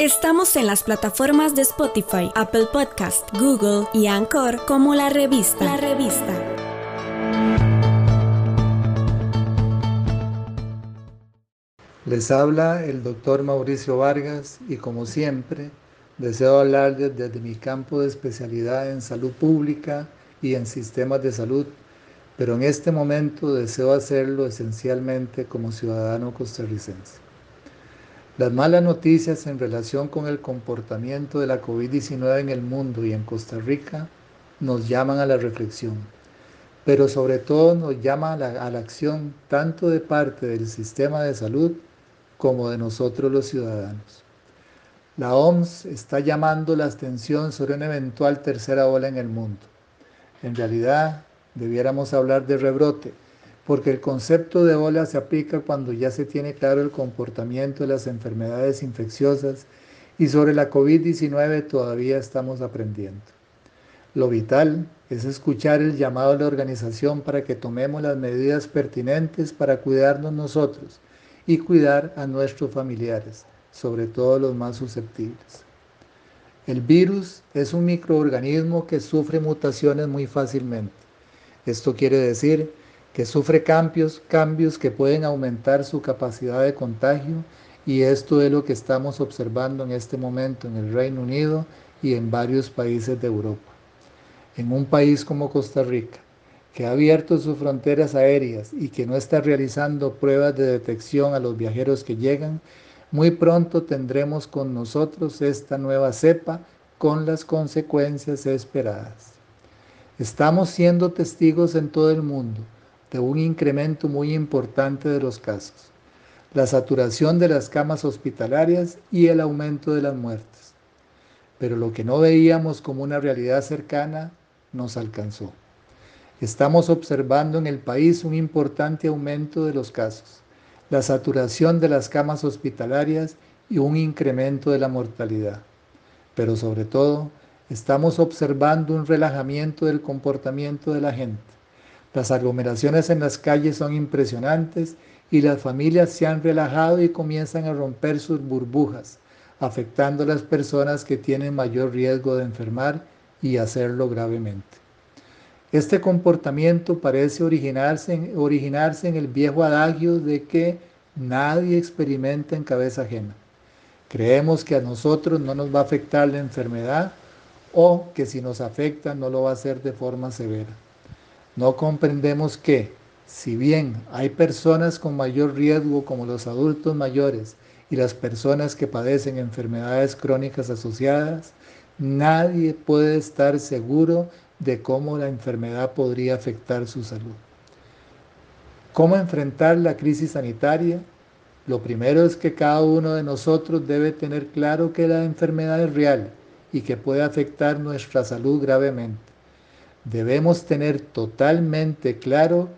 Estamos en las plataformas de Spotify, Apple Podcast, Google y Anchor como la revista. La revista. Les habla el doctor Mauricio Vargas y como siempre deseo hablarles desde mi campo de especialidad en salud pública y en sistemas de salud, pero en este momento deseo hacerlo esencialmente como ciudadano costarricense. Las malas noticias en relación con el comportamiento de la COVID-19 en el mundo y en Costa Rica nos llaman a la reflexión, pero sobre todo nos llaman a la, a la acción tanto de parte del sistema de salud como de nosotros los ciudadanos. La OMS está llamando la atención sobre una eventual tercera ola en el mundo. En realidad, debiéramos hablar de rebrote, porque el concepto de ola se aplica cuando ya se tiene claro el comportamiento de las enfermedades infecciosas y sobre la COVID-19 todavía estamos aprendiendo. Lo vital es escuchar el llamado de la organización para que tomemos las medidas pertinentes para cuidarnos nosotros y cuidar a nuestros familiares, sobre todo los más susceptibles. El virus es un microorganismo que sufre mutaciones muy fácilmente. Esto quiere decir que sufre cambios, cambios que pueden aumentar su capacidad de contagio y esto es lo que estamos observando en este momento en el Reino Unido y en varios países de Europa. En un país como Costa Rica, que ha abierto sus fronteras aéreas y que no está realizando pruebas de detección a los viajeros que llegan, muy pronto tendremos con nosotros esta nueva cepa con las consecuencias esperadas. Estamos siendo testigos en todo el mundo de un incremento muy importante de los casos, la saturación de las camas hospitalarias y el aumento de las muertes. Pero lo que no veíamos como una realidad cercana nos alcanzó. Estamos observando en el país un importante aumento de los casos, la saturación de las camas hospitalarias y un incremento de la mortalidad. Pero sobre todo, estamos observando un relajamiento del comportamiento de la gente las aglomeraciones en las calles son impresionantes y las familias se han relajado y comienzan a romper sus burbujas, afectando a las personas que tienen mayor riesgo de enfermar y hacerlo gravemente. Este comportamiento parece originarse, en el viejo adagio de que nadie experimenta en cabeza ajena. Creemos que a nosotros no nos va a afectar la enfermedad o que si nos afecta no lo va a hacer de forma severa. No comprendemos que, si bien hay personas con mayor riesgo como los adultos mayores y las personas que padecen enfermedades crónicas asociadas, nadie puede estar seguro de cómo la enfermedad podría afectar su salud. ¿Cómo enfrentar la crisis sanitaria? Lo primero es que cada uno de nosotros debe tener claro que la enfermedad es real y que puede afectar nuestra salud gravemente debemos tener totalmente claro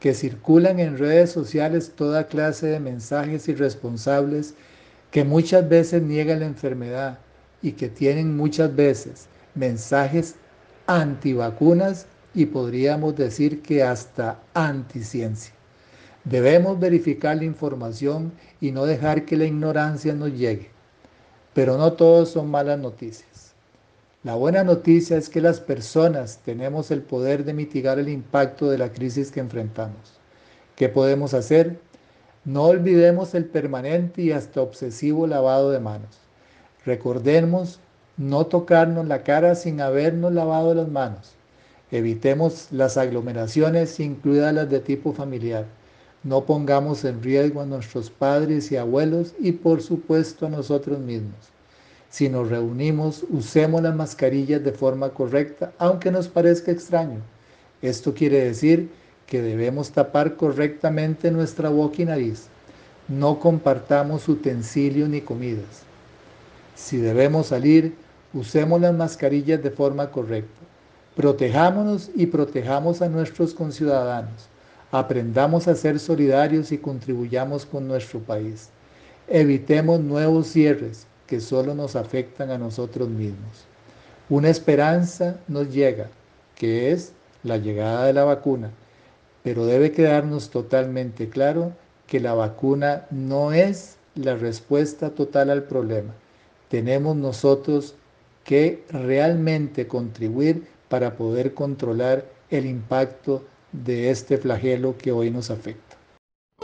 que circulan en redes sociales toda clase de mensajes irresponsables que muchas veces niegan la enfermedad y que tienen muchas veces mensajes antivacunas y podríamos decir que hasta anticiencia. Debemos verificar la información y no dejar que la ignorancia nos llegue. Pero no todos son malas noticias. La buena noticia es que las personas tenemos el poder de mitigar el impacto de la crisis que enfrentamos. ¿Qué podemos hacer? No olvidemos el permanente y hasta obsesivo lavado de manos. Recordemos no tocarnos la cara sin habernos lavado las manos. Evitemos las aglomeraciones, incluidas las de tipo familiar. No pongamos en riesgo a nuestros padres y abuelos y por supuesto a nosotros mismos. Si nos reunimos, usemos las mascarillas de forma correcta, aunque nos parezca extraño. Esto quiere decir que debemos tapar correctamente nuestra boca y nariz. No compartamos utensilios ni comidas. Si debemos salir, usemos las mascarillas de forma correcta. Protejámonos y protejamos a nuestros conciudadanos. Aprendamos a ser solidarios y contribuyamos con nuestro país. Evitemos nuevos cierres, que solo nos afectan a nosotros mismos. Una esperanza nos llega, que es la llegada de la vacuna, pero debe quedarnos totalmente claro que la vacuna no es la respuesta total al problema, tenemos nosotros que realmente contribuir para poder controlar el impacto de este flagelo que hoy nos afecta.